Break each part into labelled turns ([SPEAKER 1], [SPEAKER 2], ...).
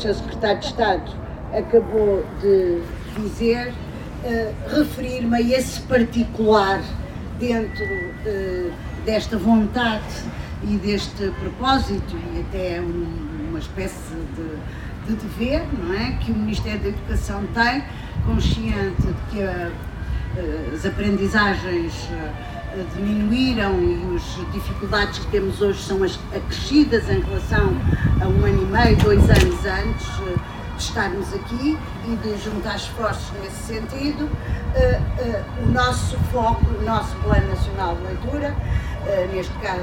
[SPEAKER 1] Sr. Secretário de Estado acabou de dizer, uh, referir-me a esse particular dentro uh, desta vontade e deste propósito e até um, uma espécie de, de, dever, não é, que o Ministério da Educação tem, consciente de que uh, as aprendizagens diminuíram e as dificuldades que temos hoje são acrescidas em relação a um ano e meio, dois anos antes de estarmos aqui e de juntar esforços nesse sentido. Uh, o nosso foco, o nosso Plano Nacional de Leitura, neste caso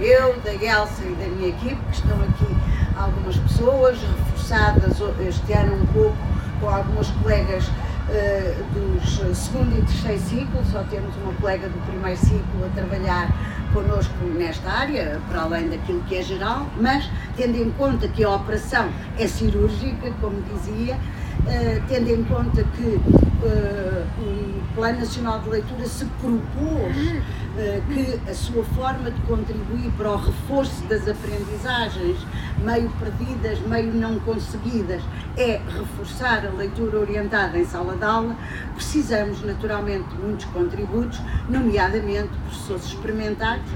[SPEAKER 1] eu, da Elsa e da minha equipe, que estão aqui algumas pessoas, reforçadas este ano um pouco com algumas colegas uh, dos segundo e terceiro ciclo, só temos uma colega do primeiro ciclo a trabalhar connosco nesta área, para além daquilo que é geral, mas tendo em conta que a operação é cirúrgica, como dizia, tendo em conta que o Plano Nacional de Leitura se propôs uh, que a sua forma de contribuir para o reforço das aprendizagens, meio perdidas, meio não conseguidas, é reforçar a leitura orientada em sala de aula, precisamos naturalmente de muitos contributos, nomeadamente professores experimentados,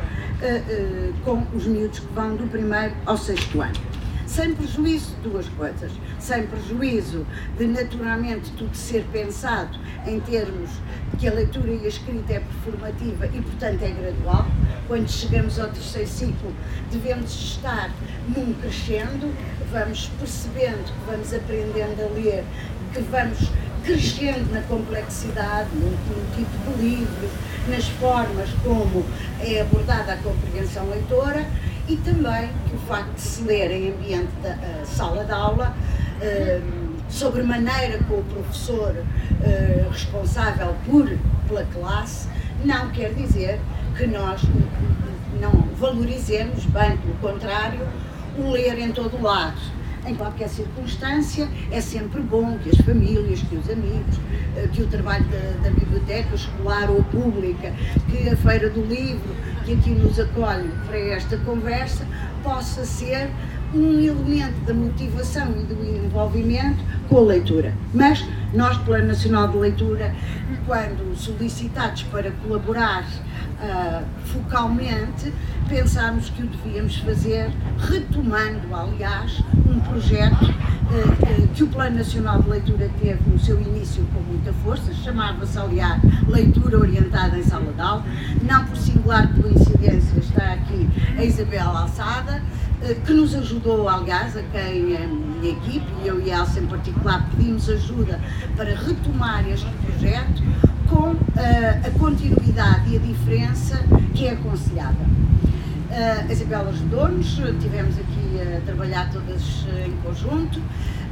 [SPEAKER 1] com os miúdos que vão do primeiro ao sexto ano sem prejuízo de duas coisas, sem prejuízo de naturalmente tudo ser pensado em termos de que a leitura e a escrita é performativa e portanto é gradual. Quando chegamos ao terceiro ciclo devemos estar num crescendo, vamos percebendo que vamos aprendendo a ler, que vamos crescendo na complexidade, no, no tipo de livro, nas formas como é abordada a compreensão leitora e também que o facto de se ler em ambiente da uh, sala de aula, uh, sobre maneira com o professor uh, responsável por, pela classe, não quer dizer que nós não valorizemos, bem pelo contrário, o ler em todo o lado. Em qualquer circunstância, é sempre bom que as famílias, que os amigos, que o trabalho da, da biblioteca escolar ou pública, que a feira do livro, que aqui nos acolhe para esta conversa possa ser um elemento da motivação e do envolvimento com a leitura. Mas nós, Plano Nacional de Leitura, quando solicitados para colaborar uh, focalmente, pensámos que o devíamos fazer retomando, aliás, um projeto uh, uh, que o Plano Nacional de Leitura teve no seu início com muita força, chamava-se, aliás, Leitura Orientada em Sala de Aula. Não por singular coincidência está aqui a Isabel Alçada, que nos ajudou, aliás, a quem a minha equipe, e eu e a Elsa em particular, pedimos ajuda para retomar este projeto com uh, a continuidade e a diferença que é aconselhável. Uh, a Isabel ajudou-nos, tivemos aqui a trabalhar todas em conjunto,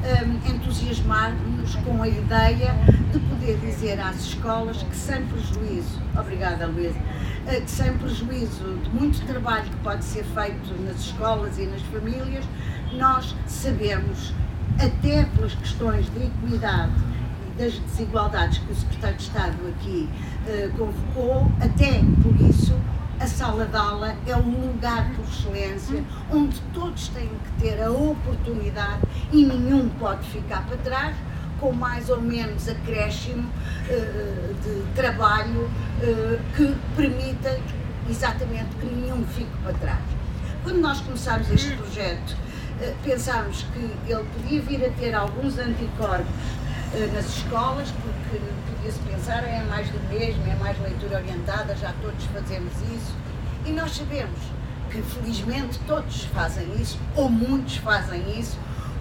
[SPEAKER 1] um, entusiasmar-nos com a ideia de poder dizer às escolas que sem prejuízo, obrigada Luísa, uh, que sem prejuízo de muito trabalho que pode ser feito nas escolas e nas famílias, nós sabemos, até pelas questões de equidade das desigualdades que o Secretário de Estado aqui uh, convocou, até por isso a sala de aula é um lugar por excelência onde todos têm que ter a oportunidade e nenhum pode ficar para trás com mais ou menos acréscimo uh, de trabalho uh, que permita exatamente que nenhum fique para trás. Quando nós começámos este projeto, uh, pensámos que ele podia vir a ter alguns anticorpos nas escolas, porque podia-se pensar é mais do mesmo, é mais leitura orientada, já todos fazemos isso. E nós sabemos que felizmente todos fazem isso, ou muitos fazem isso,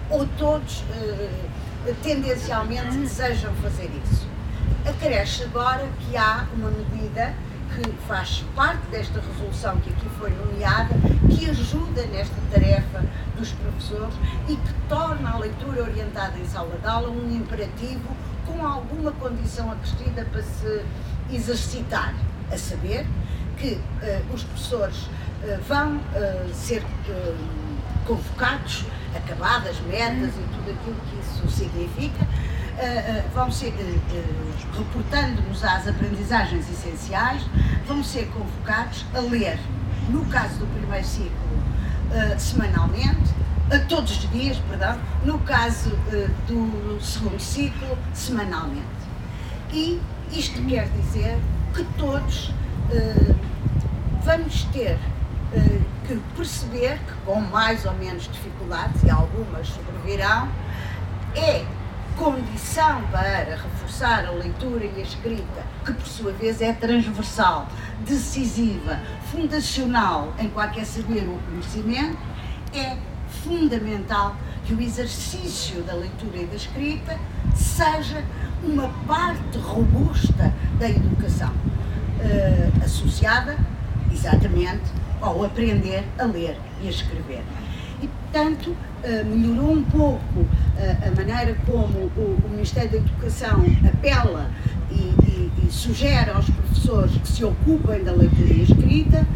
[SPEAKER 1] ou todos eh, tendencialmente desejam fazer isso. Acresce agora que há uma medida que faz parte desta resolução que aqui foi nomeada, que ajuda nesta tarefa dos professores e que torna a leitura orientada em sala de aula um imperativo com alguma condição acrescida para se exercitar, a saber que uh, os professores uh, vão uh, ser convocados, acabadas metas e tudo aquilo que isso significa, vão ser, reportando-nos às aprendizagens essenciais, vão ser convocados a ler, no caso do primeiro ciclo, semanalmente, todos os dias, perdão, no caso do segundo ciclo, semanalmente. E isto quer dizer que todos vamos ter que perceber que com mais ou menos dificuldades, e algumas sobrevirão, é condição para reforçar a leitura e a escrita, que por sua vez é transversal, decisiva, fundacional em qualquer saber ou conhecimento, é fundamental que o exercício da leitura e da escrita seja uma parte robusta da educação, uh, associada exatamente ao aprender a ler e a escrever. E, portanto, melhorou um pouco uh, a maneira como o, Ministério da Educação apela e, e, e sugere aos professores que se ocupem da leitura escrita,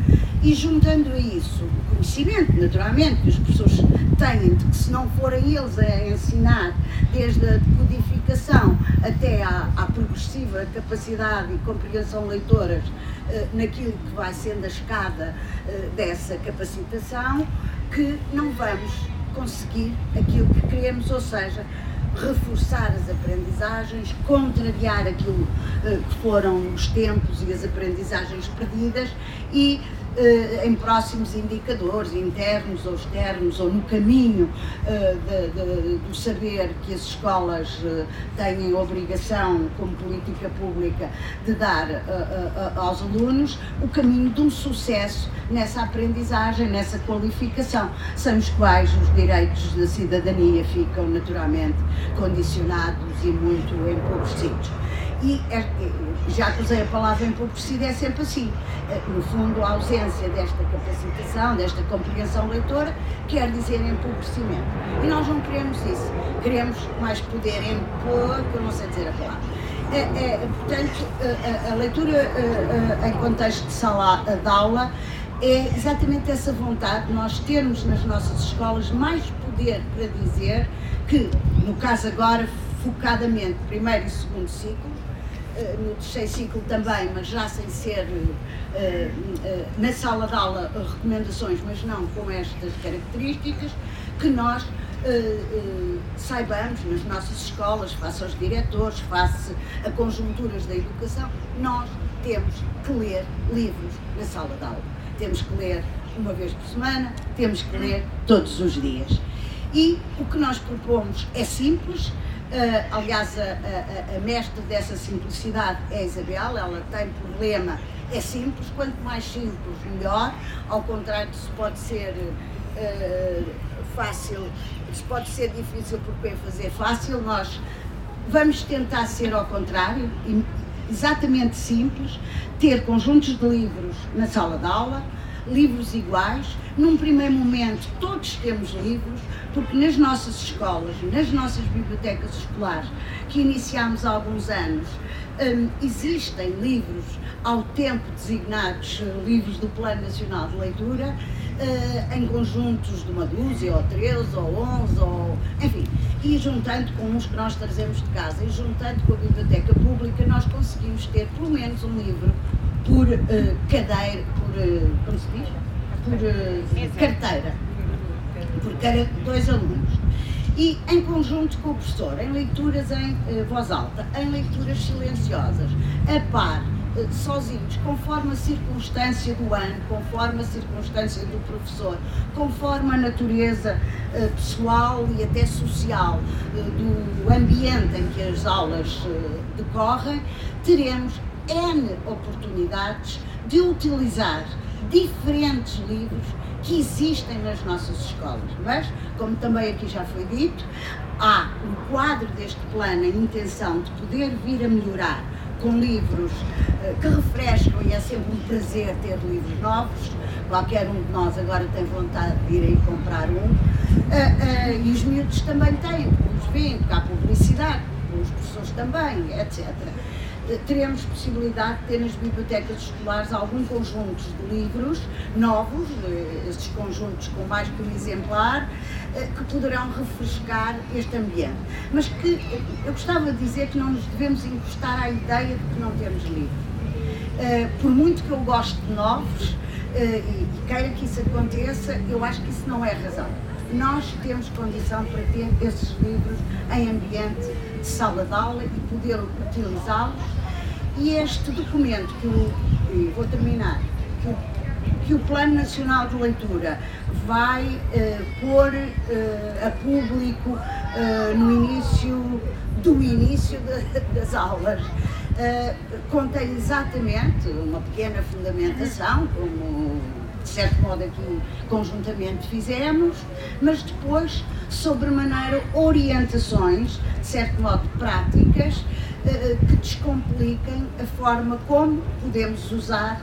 [SPEAKER 1] e juntando a isso o conhecimento, naturalmente, que os professores têm, de que se não forem eles a ensinar, desde a codificação até à, à progressiva capacidade e compreensão leitoras eh, naquilo que vai sendo a escada eh, dessa capacitação, que não vamos conseguir aquilo que queremos, ou seja, reforçar as aprendizagens, contrariar aquilo eh, que foram os tempos e as aprendizagens perdidas e eh, em próximos indicadores internos ou externos ou no caminho eh, de, de, do saber que as escolas eh, têm obrigação como política pública de dar aos alunos o caminho de um sucesso nessa aprendizagem, nessa qualificação, sem os quais os direitos da cidadania ficam naturalmente condicionados e muito empobrecidos. E é, já que usei a palavra empobrecida, é sempre assim. Eh, no fundo, a ausência desta capacitação, desta compreensão leitora, quer dizer empobrecimento. E nós não queremos isso. Queremos mais poder impor, que eu não sei dizer a palavra. É, é, portanto, a, a leitura em contexto de sala de aula é exatamente essa vontade de nós termos nas nossas escolas mais poder para dizer que, no caso agora, focadamente, primeiro e segundo ciclo, no terceiro ciclo também, mas já sem ser uh, uh, na sala de aula recomendações, mas não com estas características, que nós saibamos nas nossas escolas, face aos diretores, face a conjunturas da educação, nós temos que ler livros na sala de aula. Temos que ler uma vez por semana, temos que ler todos os dias. E o que nós propomos é simples, Uh, aliás, a, a, a, mestre dessa simplicidade é a Isabel, ela tem problema, é simples, quanto mais simples, melhor, ao contrário se pode ser uh, fácil, se pode ser difícil porque é fazer fácil, nós vamos tentar ser ao contrário, exatamente simples, ter conjuntos de livros na sala de aula, livros iguais. Num primeiro momento, todos temos livros, porque nas nossas escolas, nas nossas bibliotecas escolares, que iniciámos há alguns anos, um, existem livros ao tempo designados livros do Plano Nacional de Leitura, uh, em conjuntos de uma dúzia, ou três, ou onze, ou enfim, e juntando com uns que nós trazemos de casa e juntando com a biblioteca pública, nós conseguimos ter pelo menos um livro por uh, cadeira, como se diz? Por uh, carteira, por cada dois alunos. E em conjunto com o professor, em leituras em voz alta, em leituras silenciosas, a par, sozinhos, conforme a circunstância do ano, conforme a circunstância do professor, conforme a natureza pessoal e até social do ambiente em que as aulas decorrem, teremos N oportunidades de utilizar diferentes livros que existem nas nossas escolas. Mas, como também aqui já foi dito, há no quadro deste plano a intenção de poder vir a melhorar com livros uh, que refrescam e é sempre um prazer ter livros novos. Qualquer um de nós agora tem vontade de ir aí comprar um. Uh, uh, e os miúdos também têm, porque os veem, porque há publicidade, os professores também, etc teremos possibilidade de ter nas bibliotecas escolares algum conjunto de livros novos, eh, estes conjuntos com mais que um exemplar, eh, que poderão refrescar este ambiente. Mas que eu gostava de dizer que não nos devemos encostar à ideia de que não temos livros. Eh, por muito que eu goste de novos e queira que isso aconteça, eu acho que isso não é razão. nós temos condição para ter esses livros em ambiente de sala de aula e poder utilizá-los. E este documento que eu, vou terminar, que o, que o Plano Nacional de Leitura vai uh, pôr uh, a público uh, no início do início de, das aulas. contém exatamente uma pequena fundamentação, como de certo modo aqui conjuntamente fizemos, mas depois, sobremaneira, orientações, de certo modo práticas, eh, que descompliquem a forma como podemos usar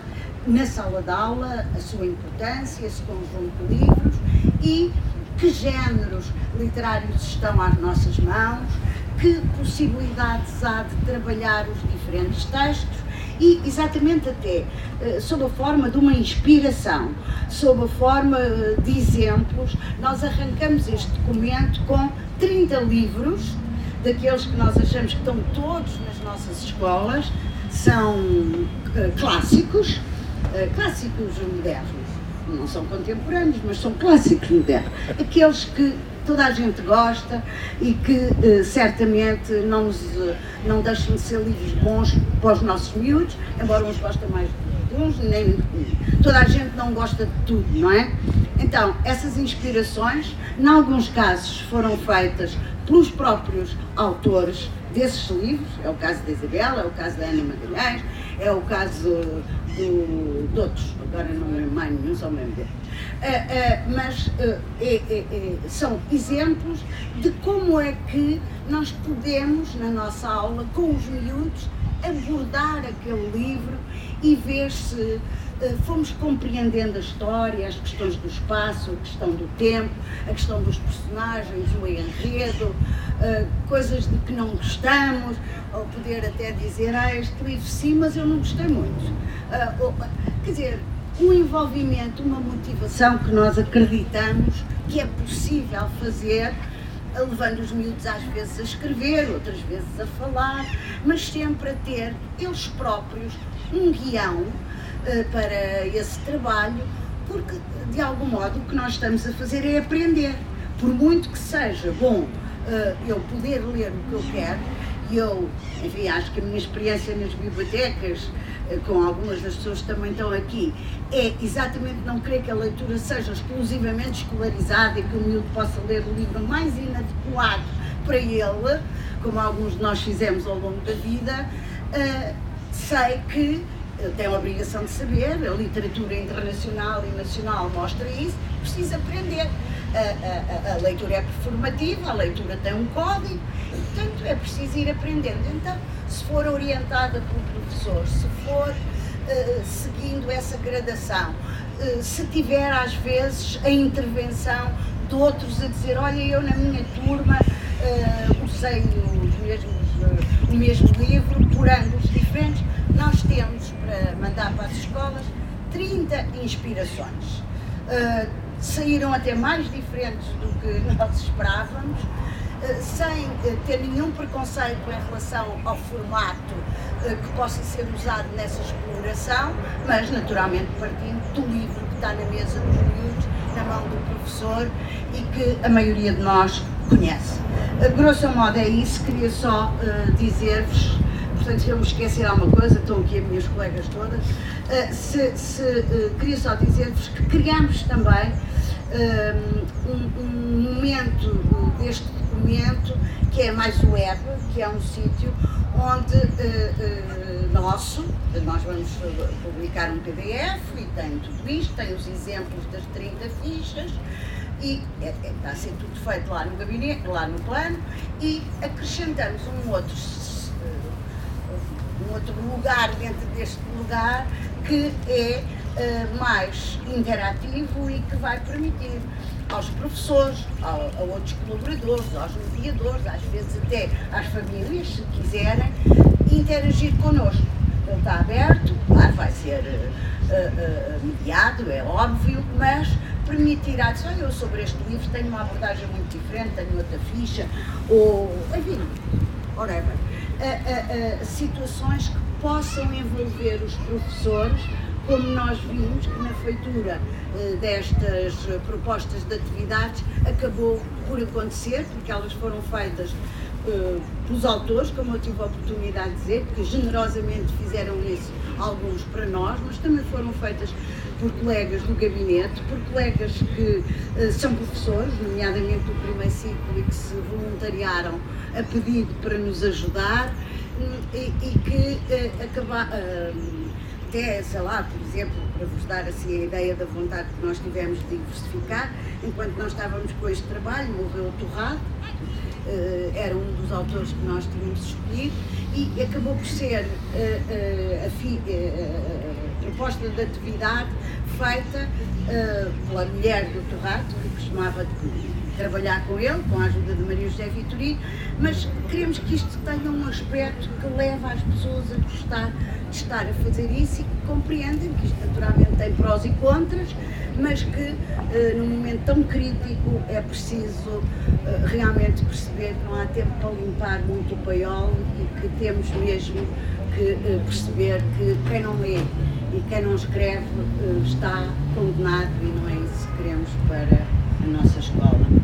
[SPEAKER 1] na sala de aula a sua importância, esse conjunto de livros e que géneros literários estão às nossas mãos, que possibilidades há de trabalhar os diferentes textos e exatamente até eh, sob a forma de uma inspiração, sob a forma eh, de exemplos, nós arrancamos este documento com 30 livros, daqueles que nós achamos que estão todos nas nossas escolas, são uh, clássicos, clássicos modernos, não são contemporâneos, mas são clássicos modernos, aqueles que toda a gente gosta e que uh, certamente não, nos, uh, não deixam de ser livros bons para os nossos miúdos, embora uns gostem mais de uns, nem toda a gente não gosta de tudo, não é? Então, essas inspirações, em alguns casos, foram feitas pelos próprios autores desses livros, é o caso da Isabela, é o caso da Ana Magalhães, é o caso do, de outros, agora não lembro mais nenhum, só me lembro. Uh, uh, mas uh, é, é, é, são exemplos de como é que nós podemos, na nossa aula, com os miúdos, abordar aquele livro e ver se fomos compreendendo a história, as questões do espaço, a questão do tempo, a questão dos personagens, o enredo, coisas de que não gostamos, ou poder até dizer, ah, este livro sim, mas eu não gostei muito. quer dizer, um envolvimento, uma motivação que nós acreditamos que é possível fazer, levando os miúdos às vezes a escrever, outras vezes a falar, mas sempre a ter eles próprios um guião para esse trabalho, porque de algum modo o que nós estamos a fazer é aprender. Por muito que seja bom uh, eu poder ler o que eu quero, e eu, enfim, acho que a minha experiência nas bibliotecas eh, com algumas das pessoas que também estão aqui, é exatamente não querer que a leitura seja exclusivamente escolarizada e que o miúdo possa ler o livro mais inadequado para ele, como alguns de nós fizemos ao longo da vida, sei que tem a obrigação de saber, a literatura internacional e nacional mostra isso, precisa aprender. A, a, a, leitura é performativa, a leitura tem um código, portanto é preciso ir aprendendo. Então, se for orientada pelo professor, se for uh, seguindo essa gradação, uh, se tiver às vezes a intervenção de outros a dizer, olha, eu na minha turma uh, usei os mesmos, o mesmo livro por ângulos diferentes, nós temos para mandar para as escolas 30 inspirações. saíram até mais diferentes do que nós esperávamos eh, sem eh, ter nenhum preconceito em relação ao formato que possa ser usado nessa exploração, mas naturalmente partindo do livro que está na mesa dos miúdos, na mão do professor e que a maioria de nós conhece. Grosso modo é isso, queria só uh, dizer-vos, portanto se eu me esquecer alguma coisa, estão aqui as minhas colegas todas, uh, se, se uh, queria só dizer-vos que criamos também um, um momento deste documento que é mais web, que é um sítio onde uh, nosso, nós vamos publicar um PDF e tem tudo isto, tem os exemplos das 30 fichas e é, é, está a ser tudo feito lá no gabinete, lá no plano e acrescentamos um outro, um outro lugar dentro deste lugar que é mais interativo e que vai permitir aos professores, a, outros colaboradores, aos mediadores, às vezes até às famílias, se quiserem, interagir connosco. Ele está aberto, claro, vai ser uh, uh, mediado, é óbvio, mas permitirá olha, eu sobre este livro tenho uma abordagem muito diferente, tenho outra ficha, ou, enfim, whatever. Uh, situações que possam envolver os professores como nós vimos que na feitura eh, destas propostas de atividades acabou por acontecer, porque elas foram feitas eh, pelos autores, como eu tive a oportunidade de dizer, que generosamente fizeram isso alguns para nós, mas também foram feitas por colegas do gabinete, por colegas que uh, são professores, nomeadamente do e que se voluntariaram a pedido para nos ajudar e, e, que uh, acabar, uh, até, sei lá, por exemplo, para vos dar assim a ideia da vontade que nós tivemos de diversificar, enquanto nós estávamos com este trabalho, morreu o Torrado, uh, era um dos autores que nós tínhamos escolhido e acabou por ser uh, a, fi, a, proposta de atividade feita pela mulher do Torrado, que costumava trabalhar com ele, com a ajuda de Maria José Vitorino, mas queremos que isto tenha um aspecto que leve as pessoas a gostar de estar a fazer isso e que compreendem que isto naturalmente tem prós e contras, mas que uh, num momento tão crítico é preciso uh, realmente perceber que não há tempo para limpar muito o paiol e que temos mesmo que uh, perceber que quem não lê e quem não escreve está condenado e não é isso que queremos para a nossa escola.